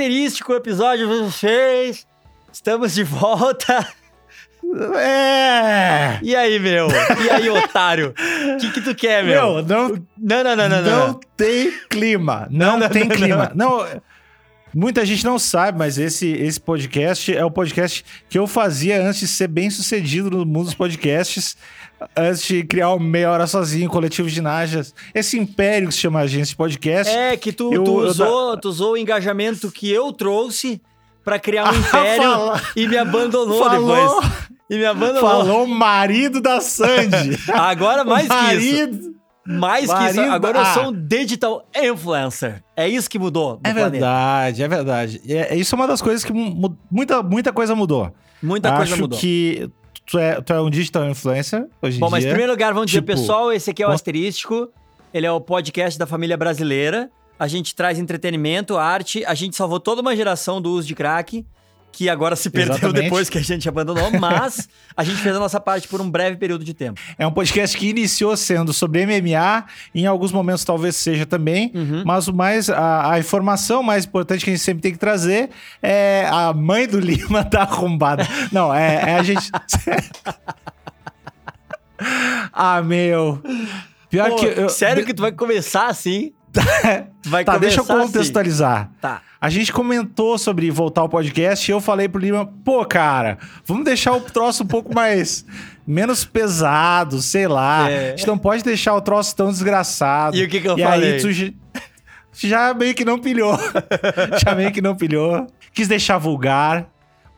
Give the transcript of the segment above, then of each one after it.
Asterístico, episódio 6. Estamos de volta. É! E aí, meu? E aí, otário? O que, que tu quer, meu? Meu, não, Não, não, não, não, não, não. tem clima. Não, não, tem não, clima. Não. Muita gente não sabe, mas esse, esse podcast é o podcast que eu fazia antes de ser bem sucedido no mundo dos podcasts, antes de criar o Meia Hora Sozinho, coletivo de Najas, esse império que se chama Agência de Podcast. É que tu, Eu- tu, eu usou, tu usou o engajamento que eu trouxe pra criar um império fala- e me abandonou Falou- depois. E me abandonou. Falou marido da Sandy. Agora mais O que isso. Mais que isso. Agora eu Ah. sou um digital influencer. É isso que mudou É verdade, é verdade. É, isso é uma das coisas que mu- muita, muita coisa mudou. Muita coisa Acho mudou. que tu é, tu é um digital influencer hoje em Bom, mas em dia. primeiro lugar, vamos dizer, Tipo, pessoal, esse aqui é o Asterístico. Ele é o podcast da família brasileira. A gente traz entretenimento, arte. A gente salvou toda uma geração do uso de crack, que agora se perdeu Exatamente. depois que a gente abandonou, mas a gente fez a nossa parte por um breve período de tempo. É um podcast que iniciou sendo sobre MMA, em alguns momentos talvez seja também, Uhum. mas o mais a, a informação mais importante que a gente sempre tem que trazer é a mãe do Lima tá arrombada. Não, é, é a gente. ah, meu. Pior Pô, que eu, sério que tu vai começar assim? Tu vai Tá, deixa eu assim? contextualizar. Tá. A gente comentou sobre voltar ao podcast e eu falei pro Lima, pô, cara, vamos deixar o troço um pouco mais. menos pesado, sei lá. É. A gente não pode deixar o troço tão desgraçado. E o que que eu e falei? aí tu já meio que não pilhou. já meio que não pilhou. Quis deixar vulgar.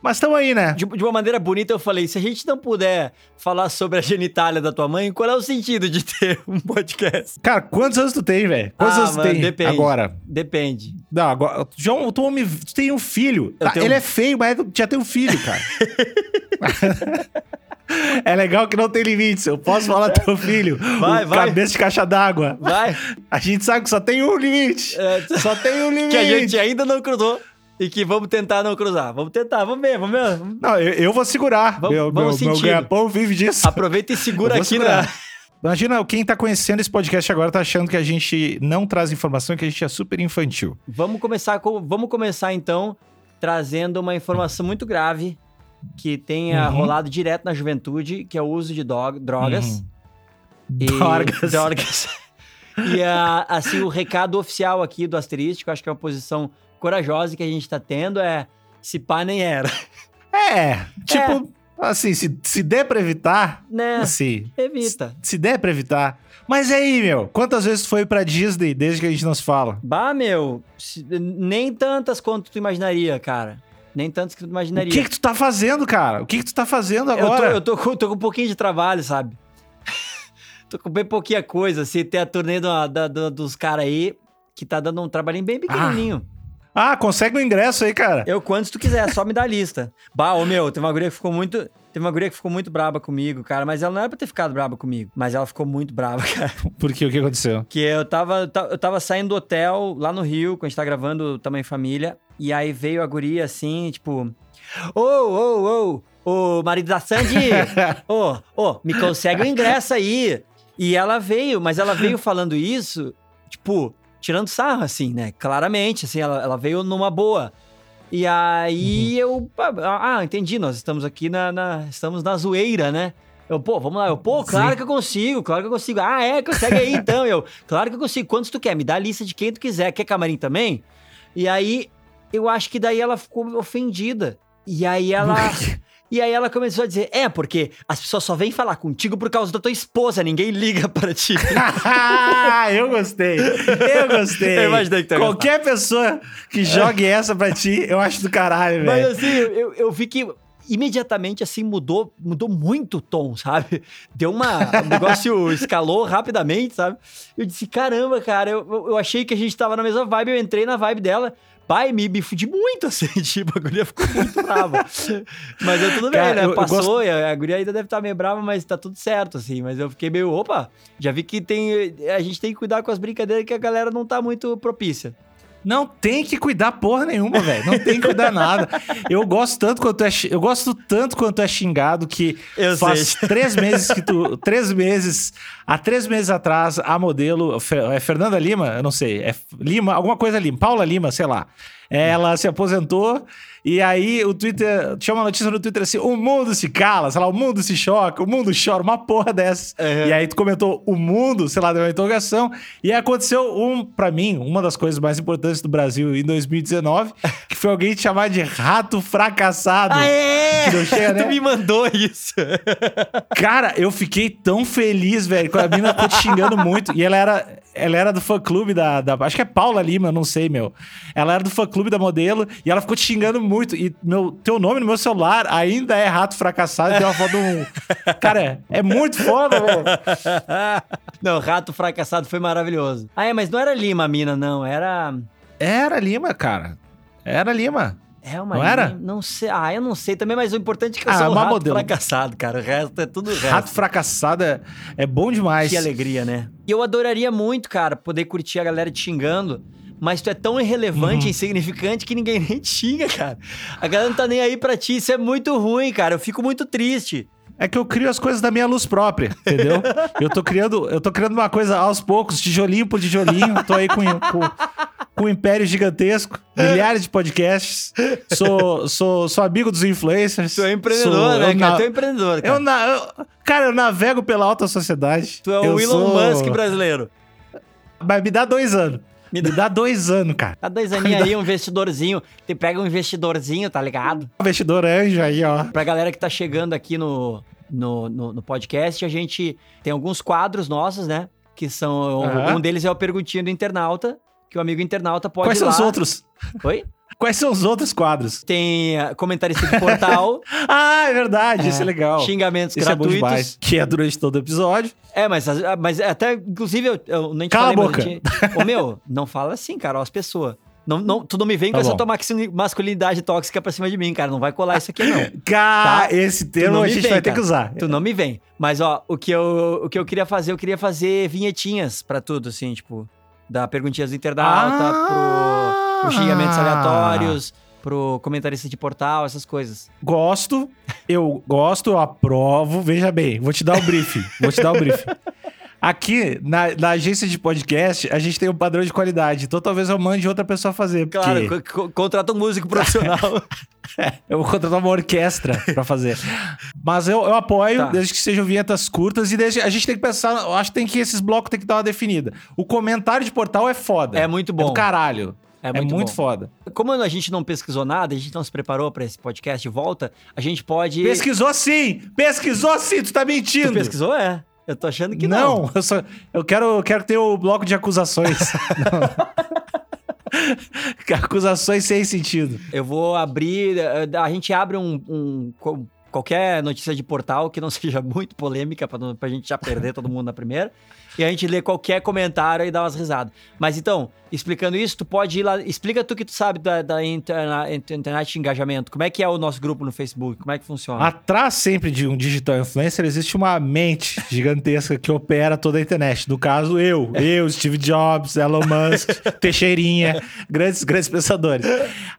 Mas estamos aí, né? De, de uma maneira bonita, eu falei: se a gente não puder falar sobre a genitália da tua mãe, qual é o sentido de ter um podcast? Cara, quantos anos tu tem, velho? Quantos Ah, anos tu mano, tem depende. agora? Depende. Não, agora. João, tu, homem- tu tem um filho. Tá, tenho Ele é feio, mas já tem um filho, cara. é legal que não tem limites. Eu posso falar teu filho. Vai, vai. Cabeça de caixa d'água. Vai. A gente sabe que só tem um limite. É, Só tem um limite. que a gente ainda não cruzou e que vamos tentar não cruzar. Vamos tentar, vamos ver, vamos ver. Não, eu, eu vou segurar. Vamos- meu vamos meu, meu ganha-pão vive disso. Aproveita e segura aqui segurar. na. Imagina, quem tá conhecendo esse podcast agora tá achando que a gente não traz informação, que a gente é super infantil. Vamos começar com, vamos começar então trazendo uma informação muito grave que tenha Uhum. rolado direto na juventude, que é o uso de dog- drogas. Uhum. E- Drogas. drogas. E ah, assim, o recado oficial aqui do Asterístico, acho que é uma posição corajosa que a gente tá tendo é se pá nem era. É, tipo, assim, se, se der pra evitar, Né? assim, Evita. se der pra evitar. Mas aí, meu, quantas vezes foi pra Disney desde que a gente não se fala? Bah, meu, se- nem tantas quanto tu imaginaria, cara. Nem tantas que tu O imaginaria. que que tu tá fazendo, cara? O que que tu tá fazendo Eu tô, agora? eu tô, com, tô com um pouquinho de trabalho, sabe? tô com bem pouquinha coisa. Se tem a turnê do- da- do- dos caras aí, que tá dando um trabalhinho bem pequenininho. Ah, consegue o ingresso aí, cara. Eu, quantos tu quiser, só me dá a lista. Bah, ô meu, teve uma guria que ficou muito... Teve uma guria que ficou muito braba comigo, cara. Mas ela não era pra ter ficado braba comigo. Mas ela ficou muito braba, cara. Porque o que aconteceu? Que eu tava, ta- eu tava saindo do hotel lá no Rio, quando a gente tá gravando Tamanho Família. E aí veio a guria assim, tipo... Ô, ô, ô, ô, marido da Sandy! Ô, ô, me consegue o ingresso aí! E ela veio, mas ela veio falando isso, tipo, tirando sarro, assim, né? Claramente, assim, ela, ela veio numa boa. E aí eu... Ah, ah, entendi, nós estamos aqui na, na- Estamos na zoeira, né? Eu, pô, vamos lá. Eu, pô, claro Sim. que eu consigo, claro que eu consigo. Ah, é? Consegue aí então. Eu, claro que eu consigo. Quantos tu quer? Me dá a lista de quem tu quiser. Quer camarim também? E aí, eu acho que daí ela ficou ofendida. E aí ela. E aí ela começou a dizer: É, porque as pessoas só vêm falar contigo por causa da tua esposa, ninguém liga pra ti. eu gostei. Eu gostei. Eu imaginei que ia Qualquer pessoa que jogue essa pra ti, eu acho do caralho, Mas velho. assim, eu, eu vi que imediatamente assim mudou, mudou muito o tom, sabe? Deu uma. O negócio escalou rapidamente, sabe? Eu disse, caramba, cara, eu, eu- eu achei que a gente tava na mesma vibe, eu entrei na vibe dela, Pai, me, me fudi muito, assim, tipo, a guria ficou muito brava. mas eu tudo bem, Cara, né? eu- eu Passou, gosto- e a, a guria ainda deve estar meio brava, mas tá tudo certo, assim. Mas eu fiquei meio, opa, já vi que tem. A gente tem que cuidar com as brincadeiras que a galera não tá muito propícia. Não tem que cuidar porra nenhuma, velho. Não tem que cuidar nada. Eu gosto tanto quanto é, eu gosto tanto quanto é xingado que Eu faz sei. três meses que tu, três meses, há três meses atrás a modelo é Fernanda Lima, eu não sei, é Lima, alguma coisa Lima, Paula Lima, sei lá. Ela se aposentou e aí o Twitter tinha uma notícia no Twitter assim: o mundo se cala, sei lá, o mundo se choca, o mundo chora, uma porra dessa. Uhum. E aí tu comentou o mundo, sei lá, deu uma interrogação. E aconteceu um, pra mim, uma das coisas mais importantes do Brasil em 2019, que foi alguém te chamar de rato fracassado. é! Que chega, né? tu me mandou isso. Cara, eu fiquei tão feliz, velho, quando a mina ficou te xingando muito. E ela era, ela era do fã clube da, da. Acho que é Paula Lima, não sei, meu. Ela era do fã clube da modelo e ela ficou te xingando muito. E meu, teu nome no meu celular ainda é Rato Fracassado. Tem uma foto um. Cara, é, é muito foda, velho. não, Rato Fracassado foi maravilhoso. Ah, é, mas não era Lima a mina, não. Era. Era Lima, cara. Era Lima. É uma Não era? Não sei. Ah, eu não sei também, mas o importante é que eu Ah, sou um uma rato modelo. fracassado, cara. O resto é tudo resto. Rato Fracassado é, é bom demais. Que alegria, né? E eu adoraria muito, cara, poder curtir a galera te xingando. Mas tu é tão irrelevante Uhum. e insignificante que ninguém nem te xinga, cara. A galera não tá nem aí pra ti. Isso é muito ruim, cara. Eu fico muito triste. É que eu crio as coisas da minha luz própria, entendeu? eu tô criando, eu tô criando uma coisa aos poucos, tijolinho por tijolinho. Tô aí com, com, com um império gigantesco, milhares de podcasts. Sou, sou, sou amigo dos influencers. Tu é empreendedor, Sou- né, eu cara? na- Tu é empreendedor, cara. eu na- eu- cara, eu navego pela alta sociedade. Tu é o Eu Elon sou- Musk brasileiro. Mas me dá dois anos. Me Me dá- dá dois anos, cara. Há dois aninhos aí, um investidorzinho. Tu pega um investidorzinho, tá ligado? Investidor anjo aí, ó. Pra galera que tá chegando aqui no, no, no, no podcast, a gente tem alguns quadros nossos, né? Que são. Aham. Um deles é o Perguntinha do Internauta, que o amigo internauta pode Quais são os outros? Oi? Quais são os outros quadros? Tem ah, comentarista de portal, Ah, é verdade, isso é legal. xingamentos Isso é bom gratuitos. demais. Que é durante todo o episódio. É, mas, as- mas até, inclusive, eu, eu nem te Cala falei, a eu tinha- Ô, meu, não fala assim, cara, ó, as pessoas. Não, não, tu não me vem Tá com essa tua masculinidade tóxica pra cima de mim, cara. Não vai colar isso aqui, não. Cara, Tá? esse termo a gente vem, vai ter cara. que usar. Tu não me vem. Mas, ó, o que eu, o que eu queria fazer, eu queria fazer vinhetinhas pra tudo, assim, tipo, da perguntinhas do internauta Ah! pro, pro xingamentos aleatórios, pro comentarista de portal, essas coisas. Gosto, eu gosto, eu aprovo. Veja bem, vou te dar o briefing. vou te dar o briefing. Aqui, na, na agência de podcast, a gente tem um padrão de qualidade. Então talvez eu mande outra pessoa fazer. Claro, porque co- co- contrata um músico profissional. eu vou contratar uma orquestra pra fazer. Mas eu, eu apoio, Tá. desde que sejam vinhetas curtas. E desde, a gente tem que pensar, eu acho que tem que esses blocos tem que dar uma definida. O comentário de portal é foda. É muito É bom. do caralho. É É muito muito, bom. foda. Como a gente não pesquisou nada, a gente não se preparou pra esse podcast de volta, a gente pode. Pesquisou sim! Pesquisou sim, tu tá mentindo! Tu pesquisou? É. Eu tô achando que não. não, eu, só, eu quero, eu quero ter o bloco de acusações. Acusações sem sentido. Eu vou abrir. eh, A gente abre um. um- qualquer notícia de portal que não seja muito polêmica, pra, não, pra gente já perder todo mundo na primeira. E a gente lê qualquer comentário e dá umas risadas. Mas então, explicando isso, tu pode ir lá. Explica tu que tu sabe da, da interna- internet de engajamento. Como é que é o nosso grupo no Facebook? Como é que funciona? Atrás sempre de um digital influencer existe uma mente gigantesca que opera toda a internet. No caso, eu. Eu, Steve Jobs, Elon Musk, Teixeirinha, grandes, grandes pensadores.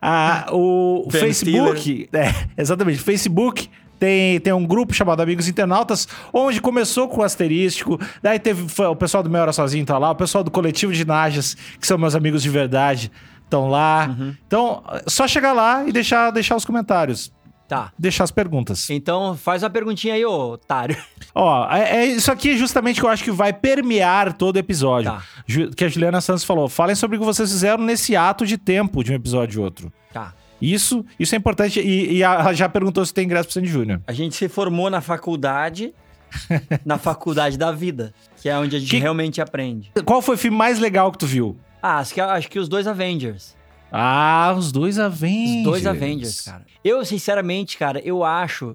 Ah, o Ben Facebook, é, exatamente, Facebook tem, tem um grupo chamado Amigos Internautas, onde começou com o asterístico, daí teve o pessoal do Meia Hora Sozinho tá lá, o pessoal do Coletivo de Najas, que são meus amigos de verdade, estão lá. Uhum. Então, só chegar lá e deixar, deixar os comentários, Tá. deixar as perguntas. Então, faz uma perguntinha aí, ô otário. Ó, é, é isso aqui justamente que eu acho que vai permear todo o episódio. Tá. Ju- Que a Juliana Santos falou. Falem sobre o que vocês fizeram nesse ato de tempo de um episódio e outro. Tá. Isso, isso é importante. E, e a- já perguntou se tem ingresso pro Sandy Júnior. A gente se formou na faculdade, na faculdade da vida, que é onde a gente Que- realmente aprende. Qual foi o filme mais legal que tu viu? Ah, acho que, acho que os dois Avengers. Ah, os dois Avengers. Os dois Avengers, cara. Eu, sinceramente, cara, eu acho.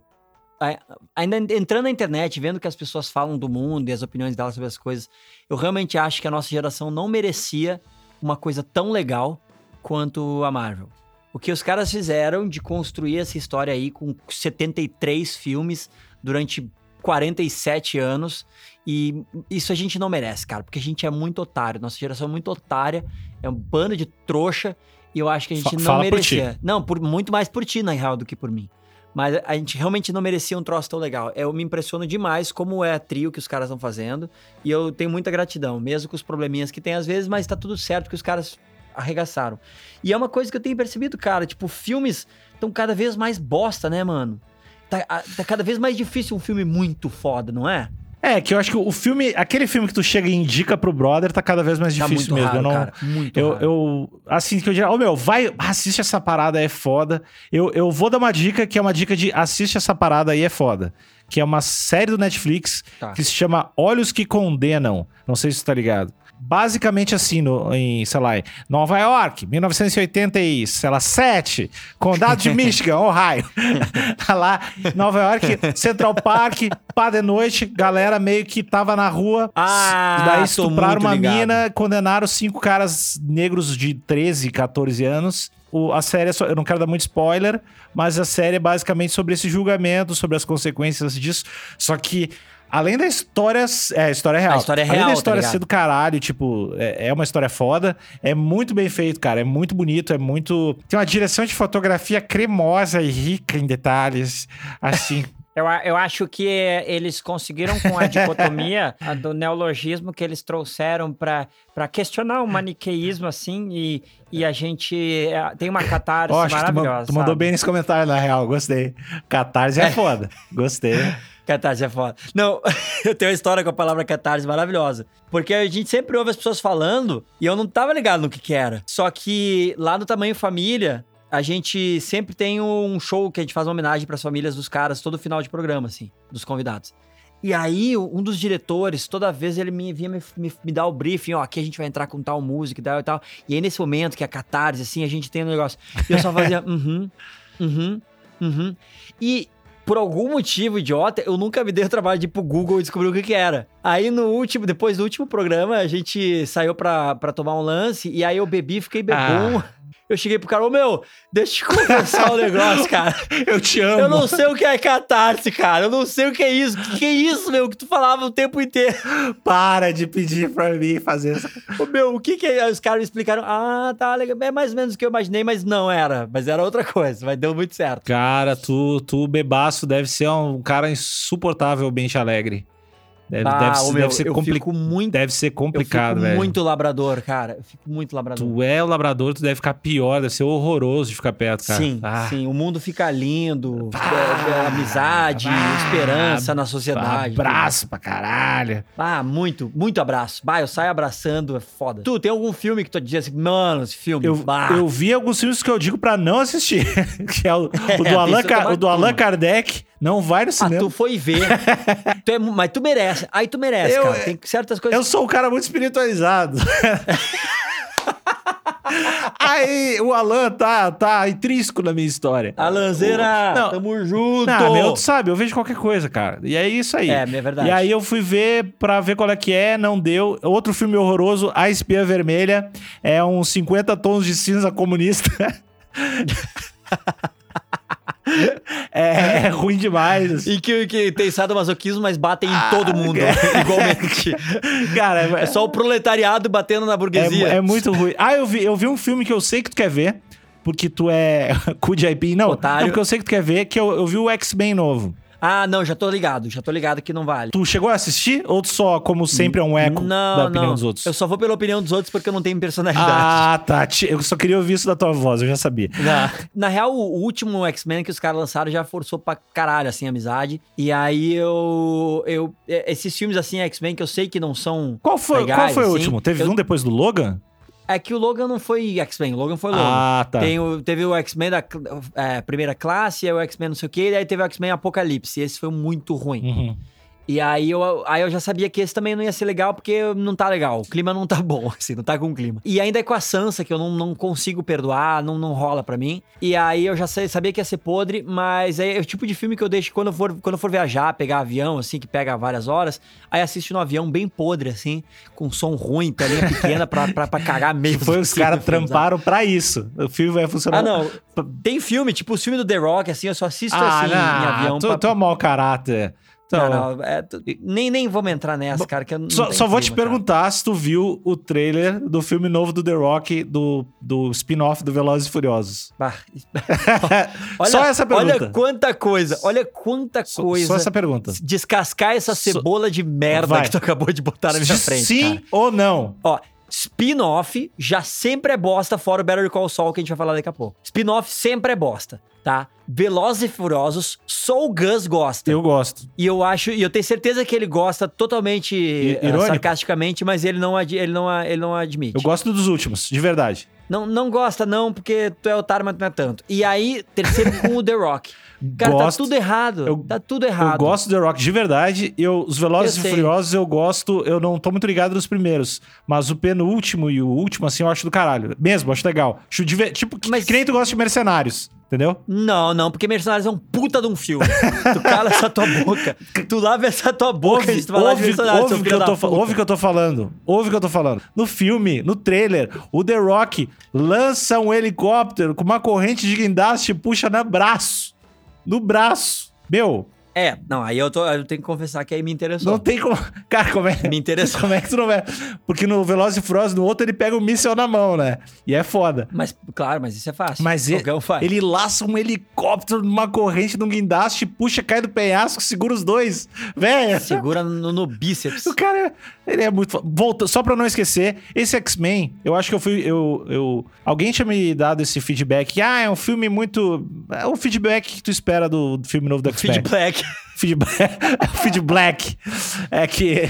Ainda entrando na internet, vendo o que as pessoas falam do mundo e as opiniões delas sobre as coisas, eu realmente acho que a nossa geração não merecia uma coisa tão legal quanto a Marvel. O que os caras fizeram de construir essa história aí com 73 filmes durante 47 anos. E isso a gente não merece, cara, porque a gente é muito otário. Nossa geração é muito otária, é um bando de trouxa. E eu acho que a gente Fa- não fala por merecia. Não, por, muito mais por ti, na real, do que por mim. Mas a gente realmente não merecia um troço tão legal. Eu me impressiono demais como é a trio que os caras estão fazendo. E eu tenho muita gratidão, mesmo com os probleminhas que tem às vezes, mas tá tudo certo que os caras arregaçaram. E é uma coisa que eu tenho percebido, cara. Tipo, filmes estão cada vez mais bosta, né, mano? Tá, tá cada vez mais difícil um filme muito foda, não é? É, que eu acho que o filme, aquele filme que tu chega e indica pro brother, tá cada vez mais Tá difícil mesmo. raro, eu não, cara. Muito Eu, raro. eu, assim, que eu diria, ô meu, vai, assiste essa parada, é foda. Eu, eu vou dar uma dica que é uma dica de assiste essa parada aí, é foda. Que é uma série do Netflix Tá. que se chama Olhos que Condenam. Não sei se você tá ligado. Basicamente assim, no, em, sei lá, em Nova York, 1987, Condado de Michigan, Ohio. tá lá, Nova York, Central Park, pá de noite, galera meio que tava na rua. Ah, daí estupraram uma ligado. mina, condenaram cinco caras negros de 13, 14 anos. O- a série, é só- eu não quero dar muito spoiler, mas a série é basicamente sobre esse julgamento, sobre as consequências disso. Só que, além da história. É, a história real. A história é além real, da tá história ligado? ser do caralho, tipo, é, é uma história foda. É muito bem feito, cara. É muito bonito, é muito. Tem uma direção de fotografia cremosa e rica em detalhes. Assim. Eu, eu acho que eles conseguiram com a dicotomia a do neologismo que eles trouxeram para questionar o maniqueísmo, assim, e, e a gente é, tem uma catarse acho que tu, maravilhosa. tu mandou bem nesse comentário, na real. Gostei. Catarse é, foda. Gostei. Catarse é foda. Não, eu tenho uma história com a palavra catarse maravilhosa. Porque a gente sempre ouve as pessoas falando e eu não tava ligado no que que era. Só que lá no Tamanho Família, a gente sempre tem um show que a gente faz uma homenagem pras famílias dos caras todo final de programa, assim, dos convidados. E aí, um dos diretores, toda vez ele me vinha me, me, me dar o briefing, ó, aqui a gente vai entrar com tal música e tal e tal. E aí, nesse momento, que é catarse, assim, a gente tem um negócio. E eu só fazia, uhum, uhum, uhum. E por algum motivo idiota, eu nunca me dei o trabalho de ir pro Google e descobrir o que que era. Aí no último, depois do último programa, a gente saiu pra, pra tomar um lance e aí eu bebi, fiquei bebum. Eu cheguei pro cara, ô meu, deixa eu te conversar um negócio, cara. Eu te amo. Eu não sei o que é catarse, cara. Eu não sei o que é isso. O que, que é isso, meu? Que tu falava o tempo inteiro. Para de pedir pra mim fazer essa. Ô, meu, o que que é? Aí Os caras me explicaram. Ah, tá, legal. É mais ou menos o que eu imaginei, mas não era. Mas era outra coisa. Mas deu muito certo. Cara, tu, tu bebaço deve ser um cara insuportavelmente alegre. Deve, Ah, deve, meu, deve ser eu compli- muito Deve ser Eu complicado, fico velho. muito labrador, cara. Eu fico muito labrador. Tu é o labrador, tu deve ficar pior, deve ser horroroso de ficar perto, cara. Sim, Ah, sim. O mundo fica lindo. Ah, é- é amizade, ah, esperança na sociedade. Abraço pra caralho. Ah, muito, muito abraço. Bah, eu saio abraçando, é foda. Tu, tem algum filme que tu diz assim, mano, esse filme, Eu, bah. eu vi alguns filmes que eu digo pra não assistir. que é o, o É, do, tem Allan, o do Allan. Kardec. Não vai no Ah, cinema. tu foi ver. tu é, mas tu merece. Aí tu merece, Eu- cara. Tem certas coisas. Eu sou um cara muito espiritualizado. Aí o Alan tá, tá intrínseco na minha história. Alanzeira, Não. tamo junto. Não, meu, tu sabe, eu vejo qualquer coisa, cara. E é isso aí. É, é verdade. E aí eu fui ver pra ver qual é que é, não deu. Outro filme horroroso, A Espia Vermelha. É uns 50 tons de cinza comunista. é, é ruim demais. assim. E que, que tem sadomasoquismo, mas batem em todo mundo, é. igualmente. Cara, é, só o proletariado batendo na burguesia. é, é muito ruim. Ah, eu vi, eu vi um filme que eu sei que tu quer ver. Porque tu é cu de aipim. Não, não, porque eu sei que tu quer ver, que eu, eu vi o X-Men novo. Ah, não, já tô ligado. Já tô ligado que não vale. Tu chegou a assistir? Ou só, como sempre, é um eco não, da opinião não. dos outros? Eu só vou pela opinião dos outros porque eu não tenho personalidade. Ah, tá. Eu só queria ouvir isso da tua voz, eu já sabia. Na, na real, o último X-Men que os caras lançaram já forçou pra caralho, assim, a amizade. E aí eu. eu esses filmes, assim, X-Men, que eu sei que não são. Qual foi, legais, qual foi o assim, último? Teve eu- um depois do Logan? É que o Logan não foi X-Men, o Logan foi Logan. Ah, tá. Tem o- teve o X-Men da é, primeira classe, aí o X-Men não sei o quê, e aí teve o X-Men Apocalipse. Esse foi muito ruim. Uhum. E aí eu, aí eu já sabia que esse também não ia ser legal, porque não tá legal. O clima não tá bom, assim, não tá com clima. E ainda é com a Sansa, que eu não, não consigo perdoar, não, não rola pra mim. E aí eu já sabia que ia ser podre, mas é o tipo de filme que eu deixo quando eu for, quando eu for viajar, pegar avião, assim, que pega várias horas, aí assisto no avião bem podre, assim, com som ruim, telinha pequena pra, pra, pra cagar mesmo. Foi os assim, caras filme, tramparam pra isso. O filme vai funcionar. Ah, não. Tem filme, tipo o filme do The Rock, assim, eu só assisto Ah, assim em não, avião. tu, pra- mau caráter. Então, Não, não, é, tu- nem, nem vamos entrar nessa, cara, que Só, só vou te clima, cara. perguntar se tu viu o trailer do filme novo do The Rock, do, do spin-off do Velozes e Furiosos. Bah, Só essa pergunta. Olha quanta coisa, olha quanta Só- coisa. Só essa pergunta. Descascar essa Só- cebola de merda Vai. que tu acabou de botar na minha frente. Sim cara. ou não? Ó, spin-off já sempre é bosta, fora o Better Call Saul que a gente vai falar daqui a pouco. Spin-off sempre é bosta, tá? Velozes e Furiosos, só o Gus gosta. Eu gosto. E eu acho, e eu tenho certeza que ele gosta totalmente eh, irônico? sarcasticamente, mas ele não, ele, não, ele não admite. Eu gosto dos últimos, de verdade. Não, não gosta, não, porque tu é otário, mas não é tanto. E aí, terceiro com o The Rock. Cara, Gosto. tá tudo errado. Eu- tá tudo errado. Eu gosto do The Rock de verdade. Eu, os Velozes Eu e sei. Furiosos eu gosto. Eu não tô muito ligado nos primeiros. Mas o penúltimo e o último, assim, eu acho do caralho. Mesmo, acho legal. Acho diver- tipo, que, Mas- que nem tu gosta de Mercenários. Entendeu? Não, não, porque Mercenários é um puta de um filme. tu cala essa tua boca. Tu lava essa tua boca e tu vai lá de ouve, Mercenários, ouve, que eu tô, ouve o que eu tô falando. Ouve o que eu tô falando. No filme, no trailer, o The Rock lança um helicóptero com uma corrente de guindaste e puxa no braço. No braço. Meu, É, não, aí eu, tô, eu tenho que confessar que aí me interessou. não tem como. Cara, como é. Me interessou. Como é que tu não vai. Porque no Velozes e Furiosos, no outro, ele pega o míssel na mão, né? E é foda. Mas, claro, mas isso é fácil. Mas ele, um faz. ele laça um helicóptero numa corrente num guindaste, puxa, cai do penhasco, segura os dois. Velho. Segura no, no bíceps. O cara, ele é muito. Volta, só pra não esquecer, esse X-Men, eu acho que eu fui. Eu, eu, alguém tinha me dado esse feedback. Ah, é um filme muito. É o feedback que tu espera do, do filme novo do X-Men. Feedback. Feedback. feedback. É que.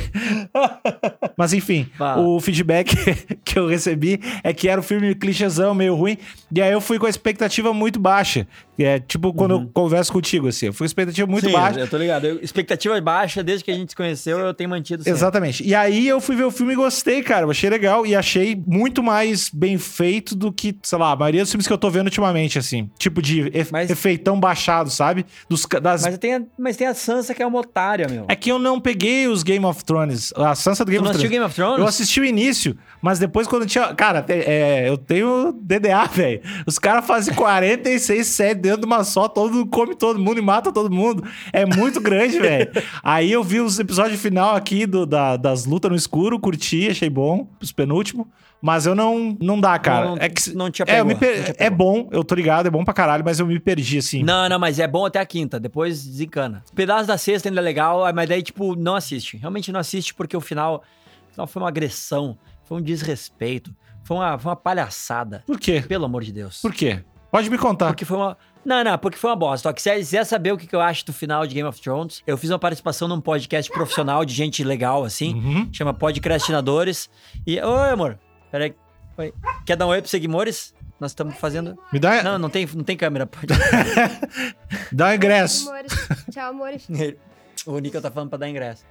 Mas enfim, Fala. o feedback que eu recebi é que era um filme clichêzão, meio ruim. E aí eu fui com a expectativa muito baixa. É tipo quando eu converso contigo, assim. Eu fui com expectativa muito Uhum. Sim, baixa. eu tô ligado. Eu- expectativa baixa, desde que a gente se conheceu, eu tenho mantido sempre. Exatamente. E aí eu fui ver o filme e gostei, cara. Eu achei legal e achei muito mais bem feito do que, sei lá, a maioria dos filmes que eu tô vendo ultimamente, assim. Tipo de efe- Mas- efeitão baixado, sabe? Dos, das... Mas tem, a, mas tem a Sansa que é uma otária, meu. É que eu não peguei os Game of Thrones. A Sansa do Game tu of Thrones. Game of Thrones? Eu assisti o início, mas depois quando tinha. Cara, é, eu tenho DDA, velho. Os caras fazem 46 séries dentro de uma só, todo mundo come todo mundo e mata todo mundo. É muito grande, velho. Aí eu vi os episódios final aqui do, da- das lutas no escuro, curti, achei bom, os penúltimos. Mas eu não. Não dá, cara. Não- é que, não te é, eu me apegou, per- não é bom, eu tô ligado, é bom pra caralho, mas eu me perdi, assim. Não, não, mas é bom até a quinta. Depois desencana. Pedaço da sexta ainda é legal, mas daí, tipo, não assiste. Realmente não assiste porque o final, o final foi uma agressão, foi um desrespeito, foi uma, foi uma palhaçada. Por quê? Pelo amor de Deus. Por quê? Pode me contar. Porque foi uma. Não, não, porque foi uma bosta. Ó, que se quiser saber o que eu acho do final de Game of Thrones, eu fiz uma participação num podcast profissional de gente legal, assim. Uhum. Chama Podcastinadores. E. Oi, amor. Peraí. Oi. Quer dar um oi pros seguidores? Nós estamos fazendo. Me dá, Não, não tem, não tem câmera. Pode. dá um ingresso. Amores. Tchau, amores. o Nico tá falando pra dar ingresso.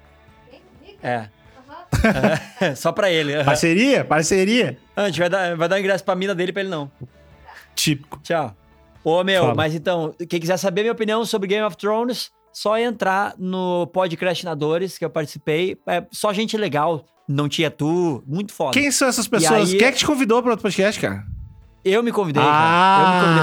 É. É, Só pra ele. Parceria? Parceria? Ah, A gente vai dar, vai dar ingresso pra mina dele pra ele não. Típico. Tchau. Ô, meu, Fala. mas então, quem quiser saber minha opinião sobre Game of Thrones, só entrar no Podcastinadores que eu participei. É só gente legal. Não tinha tu, muito foda. Quem são essas pessoas? aí- Quem é que te convidou para outro podcast, cara? Eu me convidei, cara. Ah! Eu, me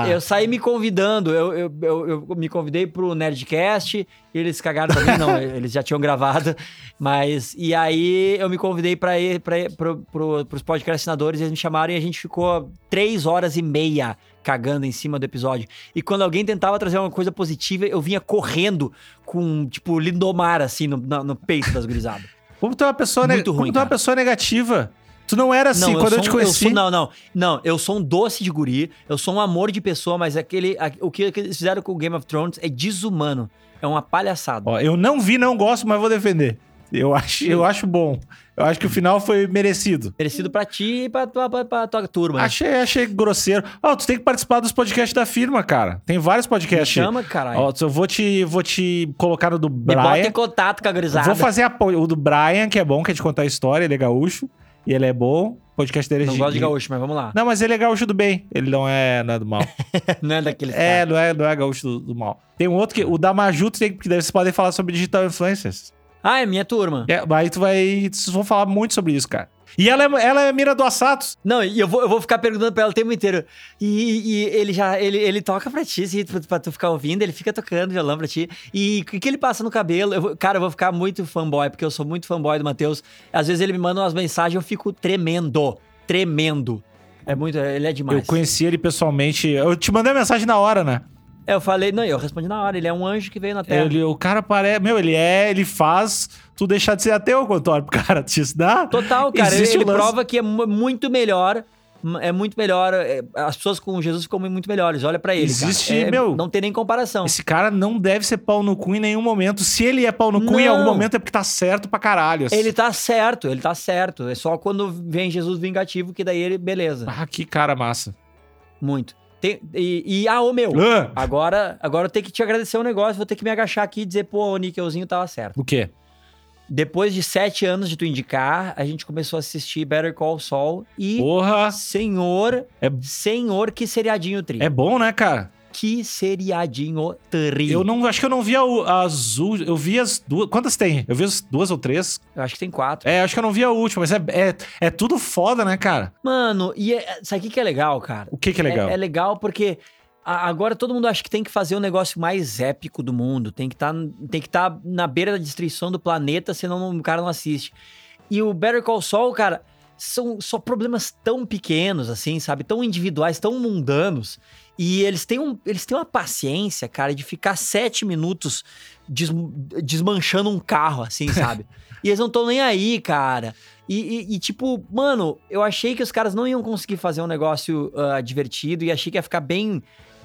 convidei. eu saí me convidando. Eu, eu, eu, eu me convidei pro Nerdcast. Eles cagaram pra mim, não. Eles já tinham gravado. Mas. E aí eu me convidei pra ir pra, ir pro, pro, pros podcastinadores. Eles me chamaram e a gente ficou três horas e meia cagando em cima do episódio. E quando alguém tentava trazer uma coisa positiva, eu vinha correndo com, tipo, lindomar, assim, no, na- no peito das gurizadas. Como tu é uma pessoa, Muito como ruim, tu é uma cara. pessoa negativa. Tu não era assim Não, quando eu, sou te um- conheci. sou- não, não. Não, eu sou um doce de guri, eu sou um amor de pessoa, mas aquele, a- o que eles fizeram com o Game of Thrones é desumano. É uma palhaçada. Ó, eu não vi, não gosto, mas vou defender. Eu acho, eu acho bom. Eu acho que o final foi merecido. Merecido pra ti e pra tua, pra, pra tua turma. né? Achei, achei grosseiro. Ó, tu tem que participar dos podcasts da firma, cara. Tem vários Me podcasts. chama, caralho. Ó, eu vou te, vou te colocar no do Me bota Brian. em contato com a gurizada. Vou fazer a o do Brian, que é bom, que é de contar a história, ele é gaúcho. E ele é bom. O podcast dele é Não gosto de gaúcho, mas vamos lá. Não, mas ele é gaúcho do bem. Ele não é, não é do mal. Não é daqueles é, não é, não é gaúcho do, do mal. Tem um outro que. O da Maju, tu tem, que vocês podem falar sobre digital influencers. Ah, é minha turma. É, aí tu vai. Vocês vão falar muito sobre isso, cara. E ela é, ela é mira do Assatos. Não, e eu vou, eu vou ficar perguntando pra ela o tempo inteiro. E, e ele já, ele, ele toca pra ti, assim, pra, pra tu ficar ouvindo, ele fica tocando violão pra ti. E o que, que ele passa no cabelo? Eu cara, eu vou ficar muito fanboy, porque eu sou muito fanboy do Matheus. Às vezes ele me manda umas mensagens e eu fico tremendo. Tremendo. É muito, ele é demais. Eu conheci ele pessoalmente. Eu te mandei a mensagem na hora, né? É, eu falei, não, eu respondi na hora, ele é um anjo que veio na Terra. Ele, o cara parece. Meu, ele é. Ele faz tu deixar de ser ateu pro cara. Diz, dá? Total, cara. Existe ele lance- prova que é mu- muito melhor. É muito melhor. é, As pessoas com Jesus ficam muito melhores. Olha pra ele, Existe, cara. É, meu, Não tem nem comparação. Esse cara não deve ser pau no cu em nenhum momento. Se ele é pau no cu em Não. algum momento é porque tá certo pra caralho. assim. Ele tá certo, ele tá certo. É só quando vem Jesus vingativo que daí ele, beleza. Ah, que cara massa. Muito. Tem- e, e, ah, ô meu, Ah, agora, agora eu tenho que te agradecer um negócio, vou ter que me agachar aqui e dizer, pô, o Nickelzinho tava certo. o quê? Depois de sete anos de tu indicar, a gente começou a assistir Better Call Saul e, Porra. senhor, É, senhor, que seriadinho tri. é bom, né, cara? Que seriadinho tri. Eu não acho que eu não vi a, as u- Eu vi as duas. Quantas tem? Eu vi as duas ou três. Eu acho que tem quatro. É, acho que eu não vi a última, mas é, é, é tudo foda, né, cara? Mano, e é, sabe o que é legal, cara? O que que é legal? É, é legal porque a- agora todo mundo acha que tem que fazer o negócio mais épico do mundo. Tem que tá, tem que estar na beira da destruição do planeta, senão o cara não assiste. E o Better Call Saul, cara, são só problemas tão pequenos, assim, sabe? Tão individuais, tão mundanos. E eles têm, um, eles têm uma paciência, cara, de ficar sete minutos des- desmanchando um carro, assim, sabe? e eles não estão nem aí, cara. E, e- e, tipo, mano, eu achei que os caras não iam conseguir fazer um negócio ah, divertido e achei que ia ficar bem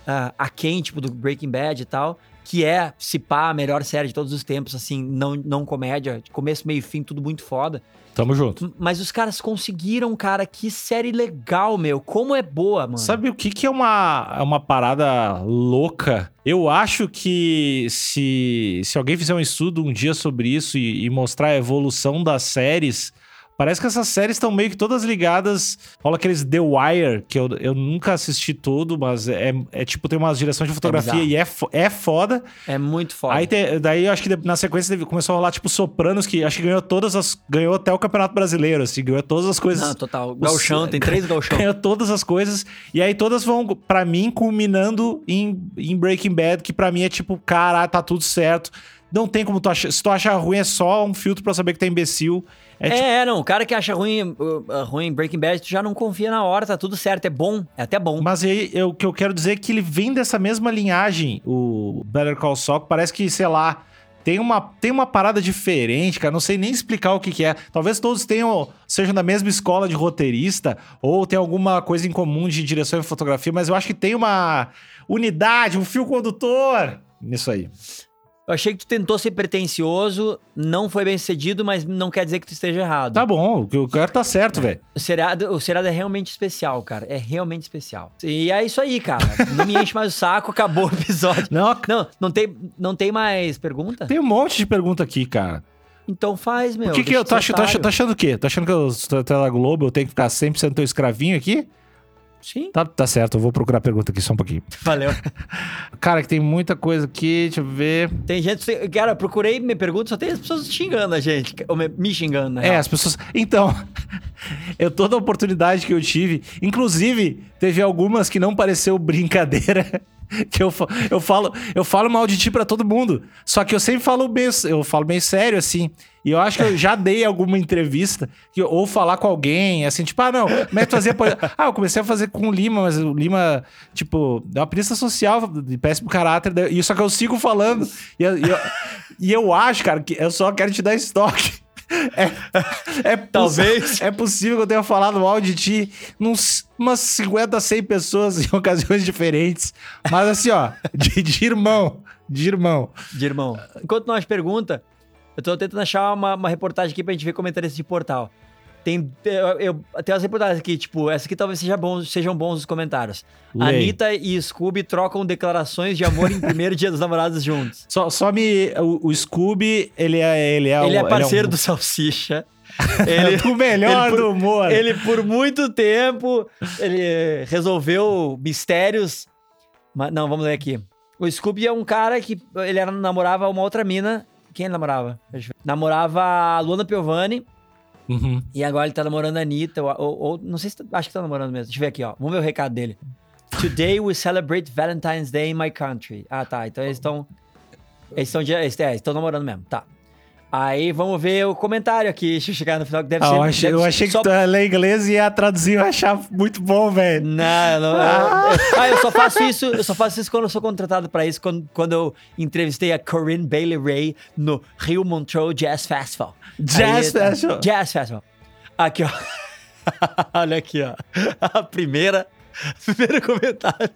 ah, aquém, tipo, do Breaking Bad e tal. Que é, se pá, a melhor série de todos os tempos, assim, não, não comédia, de começo, meio fim, tudo muito foda. Tamo junto. Mas os caras conseguiram, cara, que série legal, meu. Como é boa, mano. Sabe o que, que é uma, é uma parada louca? Eu acho que se, se alguém fizer um estudo um dia sobre isso e, e mostrar a evolução das séries, parece que essas séries estão meio que todas ligadas. Rola aqueles The Wire, que eu, eu nunca assisti todo, mas é, é tipo, tem umas direções de fotografia bizarro. e é, é foda. É muito foda. Aí te- daí eu acho que na sequência teve- começou a rolar tipo Sopranos, que acho que ganhou todas as. ganhou até o Campeonato Brasileiro, assim, ganhou todas as coisas. Não, total. Galchão, tem três galchão. Ganhou todas as coisas. E aí todas vão, pra mim, culminando em, em Breaking Bad, que pra mim é tipo, caralho, tá tudo certo. Não tem como tu achar. Se tu achar ruim, é só um filtro pra saber que tá imbecil. É, É, tipo, é, não. O cara que acha ruim, uh, uh, ruim Breaking Bad, tu já não confia na hora, tá tudo certo. É bom, é até bom. Mas aí, o que eu quero dizer é que ele vem dessa mesma linhagem, o Better Call Saul, que parece que, sei lá, tem uma, tem uma parada diferente, cara. Não sei nem explicar o que, que é. Talvez todos tenham, sejam da mesma escola de roteirista, ou tem alguma coisa em comum de direção e fotografia, mas eu acho que tem uma unidade, um fio condutor nisso aí. Eu achei que tu tentou ser pretencioso, não foi bem sucedido, mas não quer dizer que tu esteja errado. Tá bom, o cara tá certo, velho. O seriado, o seriado é realmente especial, cara. É realmente especial. E é isso aí, cara. Não me enche mais o saco, acabou o episódio. Não, Não, não tem, não tem mais pergunta? tem um monte de pergunta aqui, cara. Então faz, meu. Por que, que eu de tô, ser ach, tô, ach, otário. tô achando o quê? Tô achando que eu sou tela Globo, eu tenho que ficar 100% teu escravinho aqui? Sim, Tá, tá certo, eu vou procurar a pergunta aqui só um pouquinho. valeu. Cara, que tem muita coisa aqui, deixa eu ver. Tem gente. Cara, eu procurei me pergunta, só tem as pessoas xingando a gente. Ou me, xingando, na É, real. as pessoas. Então, eu toda a oportunidade que eu tive, inclusive, teve algumas que não pareceu brincadeira. Que eu, eu falo, eu falo mal de ti pra todo mundo. Só que eu sempre falo meio, eu falo meio sério, assim. E eu acho que eu já dei alguma entrevista, que, ou falar com alguém, assim, tipo, ah, não, como é que fazia? Ah, eu comecei a fazer com o Lima, mas o Lima, tipo, é uma pista social de péssimo caráter. E só que eu sigo falando. E eu, e eu, e eu acho, cara, que eu só quero te dar estoque. É, é Talvez. É possível que eu tenha falado mal de ti uns, umas 50, 100 pessoas em ocasiões diferentes. Mas assim, ó, de, de irmão. De irmão. De irmão. Enquanto nós pergunta, Eu tô tentando achar uma, uma reportagem aqui pra gente ver comentários de portal. Tem, eu, eu, tem umas reportagens aqui, tipo, essa aqui talvez seja bom, sejam bons os comentários. Lei. Anitta e Scooby trocam declarações de amor em primeiro dia dos namorados juntos. Só, só me. O, o Scooby, ele é. Ele é, Ele é parceiro um- do Salsicha. Ele, o melhor ele do humor. ele, por muito tempo, ele resolveu mistérios. Mas, não, vamos ler aqui. O Scooby é um cara que ele era, namorava uma outra mina. Quem ele namorava? Namorava a Luana Piovani. Uhum. E agora ele tá namorando a Anitta. Ou, ou- não sei se. tá- Acho que tá namorando mesmo. Deixa eu ver aqui, ó. Vamos ver o recado dele. Today we celebrate Valentine's Day in my country. Ah, tá. Então eles estão. Eles estão eles, é, estão namorando mesmo. Tá. Aí vamos ver o comentário aqui. Deixa eu chegar no final que deve Ah, ser. eu achei, eu achei que só- tu ia ler inglês e ia traduzir eu achar muito bom, velho. Não, não. Ah. eu- Ah, eu só faço isso, eu só faço isso quando eu sou contratado pra isso, quando, quando eu entrevistei a Corinne Bailey Ray no Rio Montreux Jazz Festival. Jazz Aí, Festival. Jazz Festival. Aqui, ó. Olha aqui, ó. A primeira, primeiro comentário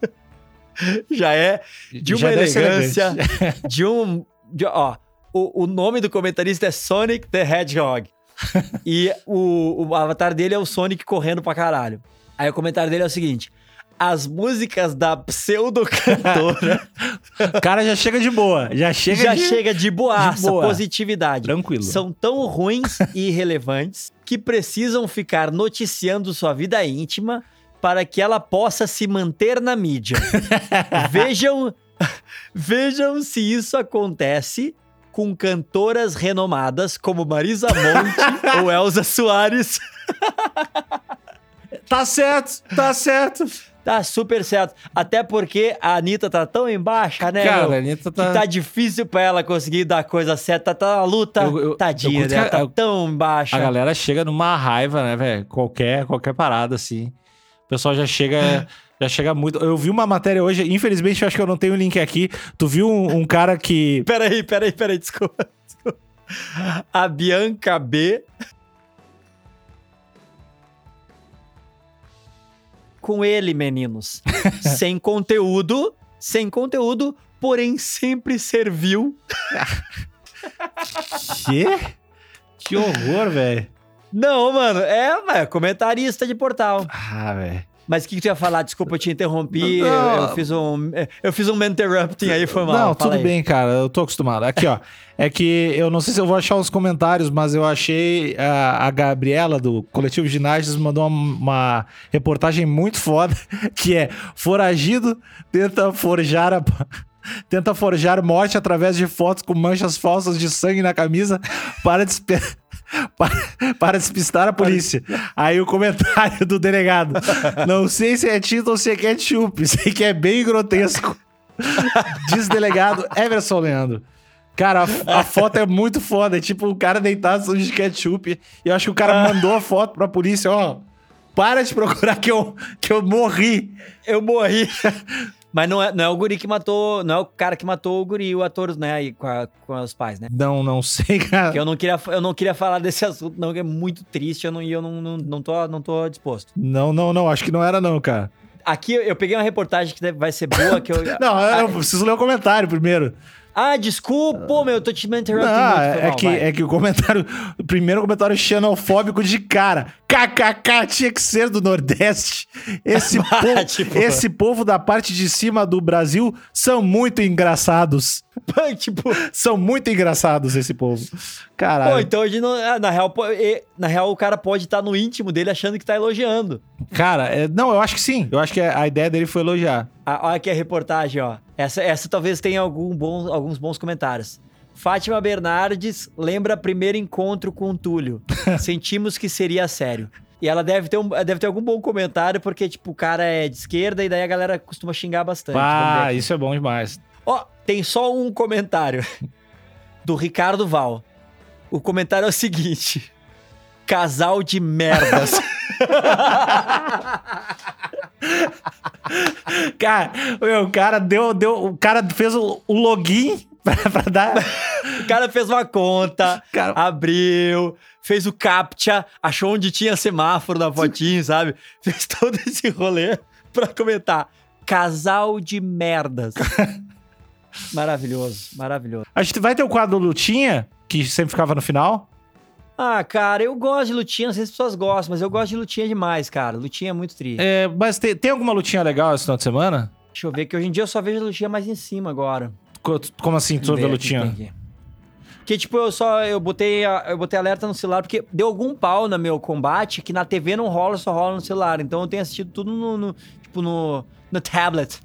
já é de uma Já elegância, de um, de- ó, o, o nome do comentarista é Sonic the Hedgehog. e o, o avatar dele é o Sonic correndo pra caralho. Aí o comentário dele é o seguinte: as músicas da pseudo-cantora O cara já chega de boa. Já chega já de... chega de boaça, de boa. positividade. Tranquilo. São tão ruins e irrelevantes que precisam ficar noticiando sua vida íntima para que ela possa se manter na mídia. vejam, vejam se isso acontece com cantoras renomadas como Marisa Monte ou Elza Soares. Tá certo, tá certo. Tá super certo. Até porque a Anitta tá tão embaixo, né? Cara, meu? a Anitta Que tá... tá difícil pra ela conseguir dar a coisa certa, tá na luta. Eu- eu- Tadinha, eu né? Tá tão baixa. A galera chega numa raiva, né, velho? Qualquer, qualquer parada, assim. O pessoal já chega... Já chega muito. Eu vi uma matéria hoje, infelizmente eu acho que eu não tenho o link aqui. Tu viu um, um cara que. Peraí, peraí, peraí, desculpa. desculpa. A Bianca B. Com ele, meninos. sem conteúdo, sem conteúdo, porém sempre serviu. Quê? Que horror, velho. Não, mano, é, é comentarista de portal. Ah, velho. Mas o que, que tu ia falar? Desculpa, eu te interrompi. Eu, Não. eu fiz um. Eu fiz um interrupting aí, foi mal. Não, tudo aí. bem, cara. Eu tô acostumado. Aqui, ó. É que eu não sei se eu vou achar os comentários, mas eu achei a, a Gabriela do Coletivo Ginásios mandou uma, uma reportagem muito foda, que é Foragido tenta forjar a. Tenta forjar morte através de fotos com manchas falsas de sangue na camisa para, despe... para, para despistar a polícia. Aí o comentário do delegado. Não sei se é tinta ou se é ketchup. Sei que é bem grotesco. Diz delegado Everson Leandro. Cara, a, a foto é muito foda. É tipo o cara deitado de ketchup. E eu acho que o cara mandou a foto pra polícia, ó. Para de procurar que eu, que eu morri. Eu morri. Mas não é, não é o guri que matou. Não é o cara que matou o guri, o ator, né? Aí com, a- com os pais, né? Não, não sei, cara. Porque eu não queria, eu não queria falar desse assunto, não, que é muito triste eu não, e eu não, não, não, tô, não tô disposto. Não, não, não. Acho que não era, não, cara. Aqui eu peguei uma reportagem que vai ser boa, que eu. Não, eu preciso ler o comentário primeiro. Ah, desculpa, meu, eu tô te interrompendo Não, foi é mal, que, vai. é que o comentário. O primeiro comentário xenofóbico de cara. KKK tinha que ser do Nordeste. Esse, povo, tipo- esse povo da parte de cima do Brasil são muito engraçados. tipo, São muito engraçados esse povo. Caralho. pô, então hoje não, ah, na real, na real o cara pode estar no íntimo dele achando que tá elogiando. Cara, é- não, eu acho que sim. Eu acho que a ideia dele foi elogiar. Ah, olha aqui a reportagem, ó. Essa, essa talvez tenha algum bom, alguns bons comentários. Fátima Bernardes lembra primeiro encontro com o Túlio. Sentimos que seria sério. E ela deve ter, um, deve ter algum bom comentário, porque, tipo, o cara é de esquerda e daí a galera costuma xingar bastante. Ah, isso é bom demais. Ó, tem só um comentário do Ricardo Val. O comentário é o seguinte: Casal de merdas. Cara, meu, o cara deu, deu. O cara fez o, o login pra, pra dar. O cara fez uma conta, Cara- abriu, fez o captcha, achou onde tinha semáforo na fotinho, sabe? Fez todo esse rolê pra comentar. Casal de merdas. maravilhoso, maravilhoso. A gente vai ter o quadro Lutinha, que sempre ficava no final? Ah, cara, eu gosto de lutinha, não sei se as pessoas gostam, mas eu gosto de lutinha demais, cara. Lutinha é muito triste. É, mas tem, tem alguma lutinha legal esse final de semana? Deixa eu ver, que hoje em dia eu só vejo a lutinha mais em cima agora. Co- Como assim, tu vê aqui, lutinha? Que tipo, eu só eu botei, a- eu botei alerta no celular porque deu algum pau no meu combate que na TV não rola, só rola no celular. Então eu tenho assistido tudo no, no- tipo no, no tablet.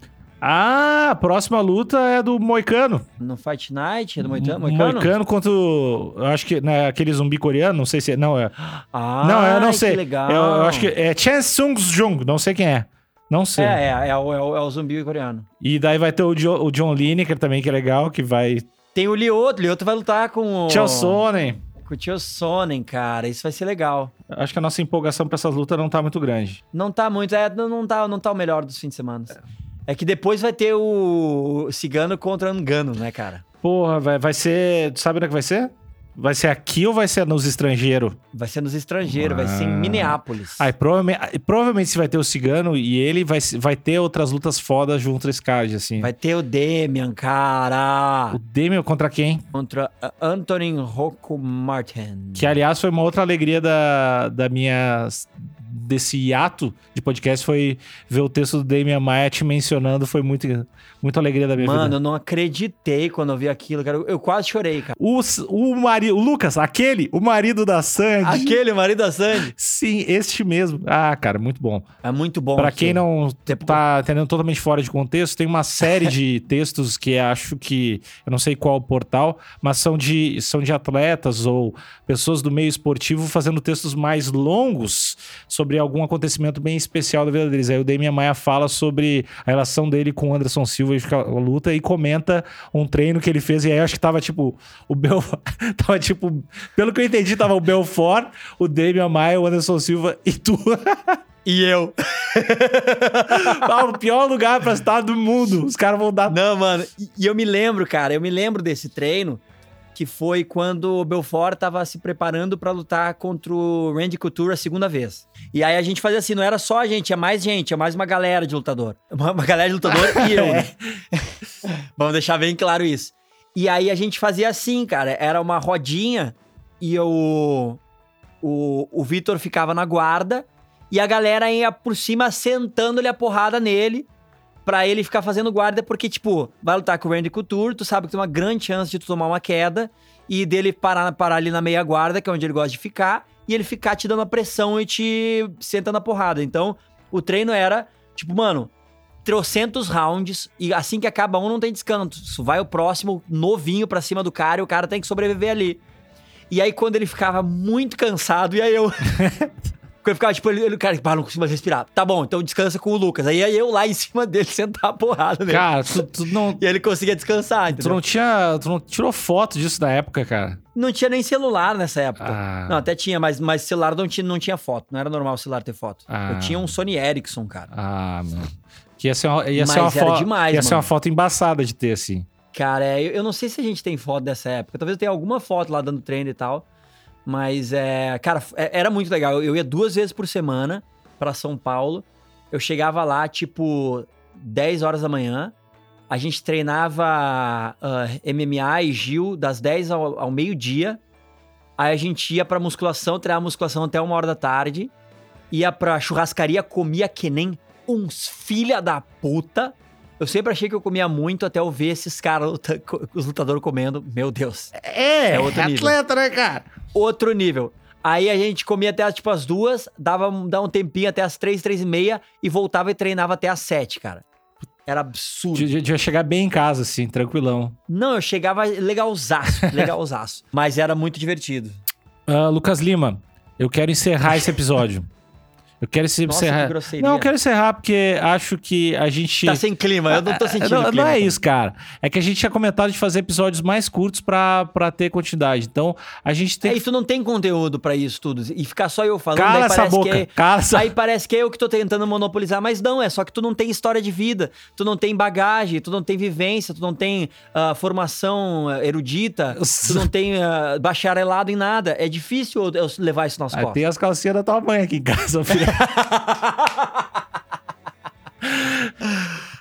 Ah, a próxima luta é do Moicano. No Fight Night, é do Moicano? Moicano? Moicano contra o. Acho que. Né, aquele zumbi coreano, não sei se é. Não, é. Ah, não, eu não que sei. legal. Eu, eu acho que é Chan Sung Jung, não sei quem é. Não sei. É, é, é, o, é, o, é o zumbi coreano. E daí vai ter o, Jo- o John Lineker também, que é legal, que vai. Tem o Lioto, o Lioto vai lutar com o... Tchau Sonnen. Com o Tio Sonnen, cara. Isso vai ser legal. Acho que a nossa empolgação pra essas lutas não tá muito grande. Não tá muito, é, não, não, tá, não tá o melhor dos fins de semana. É que depois vai ter o Cigano contra Angano, né, cara? Porra, vai, vai ser. Tu sabe onde é que vai ser? Vai ser aqui ou vai ser nos estrangeiros? Vai ser nos estrangeiros, vai ser em Ah. Minneapolis. Ah, e provavelmente, provavelmente se vai ter o Cigano e ele vai, vai ter outras lutas fodas junto a esse card, assim. Vai ter o Demian, cara. O Demian contra quem? Contra uh, Anthony Rocco Martin. Que, aliás, foi uma outra alegria da, da minha. Desse hiato de podcast foi ver o texto do Damian Maia te mencionando. Foi muito, muito alegria da minha Mano, vida. eu não acreditei quando eu vi aquilo, cara. Eu, quase chorei, cara. O, o marido. O Lucas, aquele, o marido da Sandy. Aquele, o marido da Sandy. Sim, este mesmo. Ah, cara, muito bom. É muito bom. Pra quem não Depois- tá entendendo totalmente fora de contexto, tem uma série de textos que acho que eu não sei qual portal, mas são de, são de atletas ou pessoas do meio esportivo fazendo textos mais longos sobre algum acontecimento bem especial da vida deles. Aí o Damian Maia fala sobre a relação dele com o Anderson Silva a luta e comenta um treino que ele fez e aí acho que tava tipo o Bel tava tipo, pelo que eu entendi, tava o Belfort, o Damian Maia, o Anderson Silva e tu. E eu. Ah, o pior lugar pra estar do mundo. Os caras vão dar. Não, mano. E eu me lembro, cara, eu me lembro desse treino que foi quando o Belfort tava se preparando pra lutar contra o Randy Couture a segunda vez. E aí a gente fazia assim, não era só a gente, é mais gente, é mais uma galera de lutador. Uma, uma galera de lutador e eu, né? Vamos deixar bem claro isso. E aí a gente fazia assim, cara, era uma rodinha e o, o, o Vitor ficava na guarda e a galera ia por cima sentando-lhe a porrada nele pra ele ficar fazendo guarda, porque, tipo, vai lutar com o Randy Couture, tu sabe que tem uma grande chance de tu tomar uma queda e dele parar, parar ali na meia guarda, que é onde ele gosta de ficar, e ele ficar te dando a pressão e te sentando a porrada. Então, o treino era, tipo, mano, trocentos rounds, e assim que acaba um não tem descanso. Vai o próximo novinho pra cima do cara e o cara tem que sobreviver ali. E aí, quando ele ficava muito cansado, e aí eu. Quando ele ficava, tipo, ele, ele, cara, para, não consigo mais respirar. Tá bom, então descansa com o Lucas. Aí aí eu lá em cima dele sentar a porrada nele. Cara, tu, tu não. E ele conseguia descansar, Tu entendeu? não tinha. Tu não tirou foto disso na época, cara. Não tinha nem celular nessa época. Ah. Não, até tinha, mas, mas celular não tinha, não tinha foto. Não era normal o celular ter foto. Ah. Eu tinha um Sony Ericsson, cara. Ah, mano. Que ia ser uma, ia Mas ser uma foto. demais, ia ser mano. uma foto embaçada de ter, assim. Cara, é, eu, eu não sei se a gente tem foto dessa época. Talvez eu tenha alguma foto lá dando treino e tal. Mas, é, cara, é- era muito legal. Eu, ia duas vezes por semana pra São Paulo. Eu chegava lá, tipo, 10 horas da manhã. A gente treinava ah, MMA e Gil das 10 ao, ao meio-dia. Aí a gente ia pra musculação, treinava musculação até uma hora da tarde. Ia pra churrascaria, comia que nem uns filha da puta. Eu sempre achei que eu comia muito até eu ver esses caras, os lutadores comendo. Meu Deus. É, É outro nível. atleta, né, cara? Outro nível. Aí a gente comia até tipo as duas, dava dava um tempinho até as três, três e meia e voltava e treinava até as sete, cara. Era absurdo. De chegar bem em casa, assim, tranquilão. Não, eu chegava legalzaço, legalzaço. Mas era muito divertido. Ah, Lucas Lima, eu quero encerrar esse episódio. Eu quero Nossa, encerrar. que. Não, eu quero encerrar porque acho que a gente. Tá sem clima, eu não tô sentindo não, clima. não é isso, cara. É que a gente tinha comentado de fazer episódios mais curtos pra, pra ter quantidade. Então, a gente tem É, e tu não tem conteúdo pra isso tudo. E ficar só eu falando, Cala essa boca. que é- Cala essa... Aí parece que é eu que tô tentando monopolizar, mas não, é só que tu não tem história de vida, tu não tem bagagem, tu não tem vivência, tu não tem ah, formação ah, erudita, tu não tem ah, bacharelado em nada. É difícil eu, levar isso nas costas. tem as calcinhas da tua mãe aqui em casa, filho.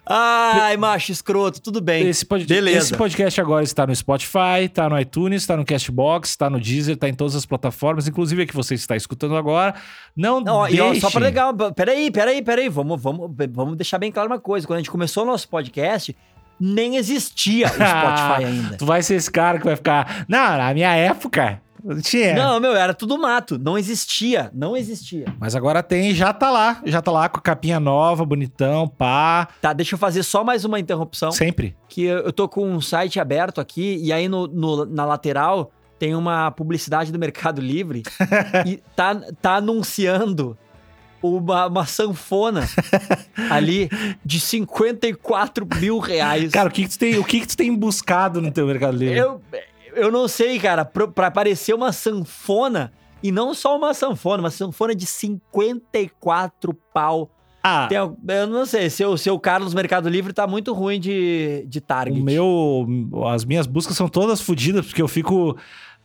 Ai, macho escroto, tudo bem. Esse, pod- Beleza. esse podcast agora está no Spotify, está no iTunes, está no Castbox, está no Deezer, está em todas as plataformas, inclusive a que você está escutando agora. Não, Não, ó, e ó, só deixe- pra legal, peraí, peraí, peraí, vamos, vamos, vamos deixar bem claro uma coisa. Quando a gente começou o nosso podcast, nem existia o Spotify ainda. Tu vai ser esse cara que vai ficar. Não, na minha época. Não tinha. Não, meu, era tudo mato. Não existia, não existia. Mas agora tem, já tá lá. Já tá lá com a capinha nova, bonitão, pá. Tá, deixa eu fazer só mais uma interrupção. Sempre. Que eu eu tô com um site aberto aqui, e aí no, no- na lateral tem uma publicidade do Mercado Livre e tá, tá anunciando uma, uma sanfona ali de 54 mil reais. Cara, o que, que tu tem, o que, que tu tem buscado no teu Mercado Livre? Eu, eu não sei, cara, pra aparecer uma sanfona, e não só uma sanfona, uma sanfona de 54 pau. Ah, Tem eu não sei, seu, seu Carlos Mercado Livre tá muito ruim de, de target. o meu. As minhas buscas são todas fodidas, porque eu fico.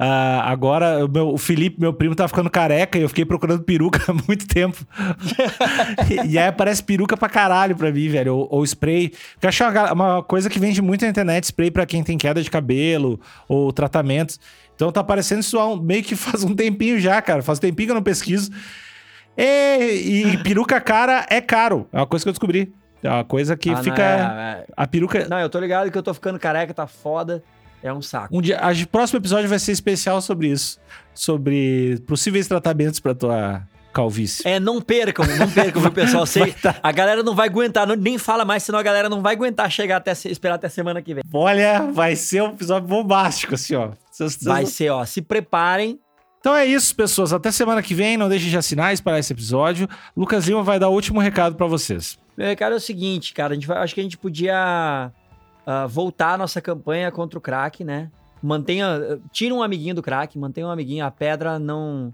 Ah, agora, o, meu, o Felipe, meu primo, tá ficando careca e eu fiquei procurando peruca há muito tempo. e, e aí aparece peruca pra caralho pra mim, velho. Ou, ou spray. Porque eu acho uma, uma coisa que vende muito na internet: spray pra quem tem queda de cabelo ou tratamentos. Então tá aparecendo isso um- meio que faz um tempinho já, cara. Faz um tempinho que eu não pesquiso. E, e peruca cara é caro. É uma coisa que eu descobri. É uma coisa que Ah, não, fica. é- é- A peruca. Não, eu tô ligado que eu tô ficando careca, tá foda. É um saco. Um dia, a- o próximo episódio vai ser especial sobre isso. Sobre possíveis tratamentos pra tua calvície. É, não percam, não percam, viu, pessoal? Sei, a galera não vai aguentar, não- nem fala mais, senão a galera não vai aguentar chegar até esperar até semana que vem. Olha, vai ser um episódio bombástico, assim, ó. Vai ser, ó, se preparem. Então é isso, pessoas. Até semana que vem. Não deixem de assinar e espalhar esse episódio. Lucas Lima vai dar o último recado pra vocês. Meu recado é o seguinte, cara, a gente vai- acho que a gente podia ah, voltar a nossa campanha contra o crack, né? Mantenha, tira um amiguinho do crack, mantenha um amiguinho, a pedra não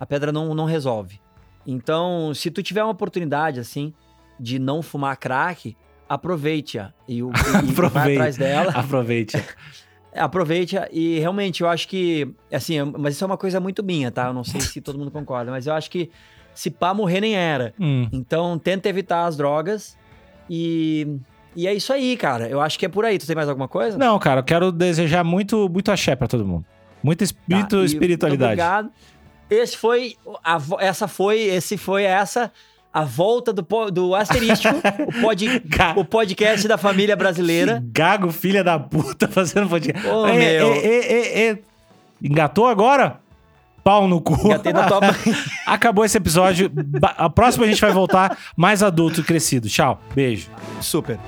a pedra não, não resolve. Então, se tu tiver uma oportunidade assim de não fumar crack, aproveite-a e, o- e- e vai Aproveite. atrás dela. Aproveite. Aproveite e realmente eu acho que, assim, mas isso é uma coisa muito minha, tá? Eu não sei se todo mundo concorda, mas eu acho que se pá morrer nem era. Hum. Então tenta evitar as drogas e e é isso aí, cara. Eu acho que é por aí. Tu tem mais alguma coisa? Não, cara, eu quero desejar muito, muito axé pra todo mundo. Muita Tá, espírito, e espiritualidade. Obrigado. Esse foi a essa foi esse foi essa a volta do do asterístico, o, pod, o podcast da família brasileira. Que Gago, filha da puta, fazendo podcast. Ô, Ê, meu. ê, ê, ê, ê. Engatou agora? Pau no cu. Engatei na tua. Acabou esse episódio. A próxima a gente vai voltar mais adulto e crescido. Tchau. Beijo. Super.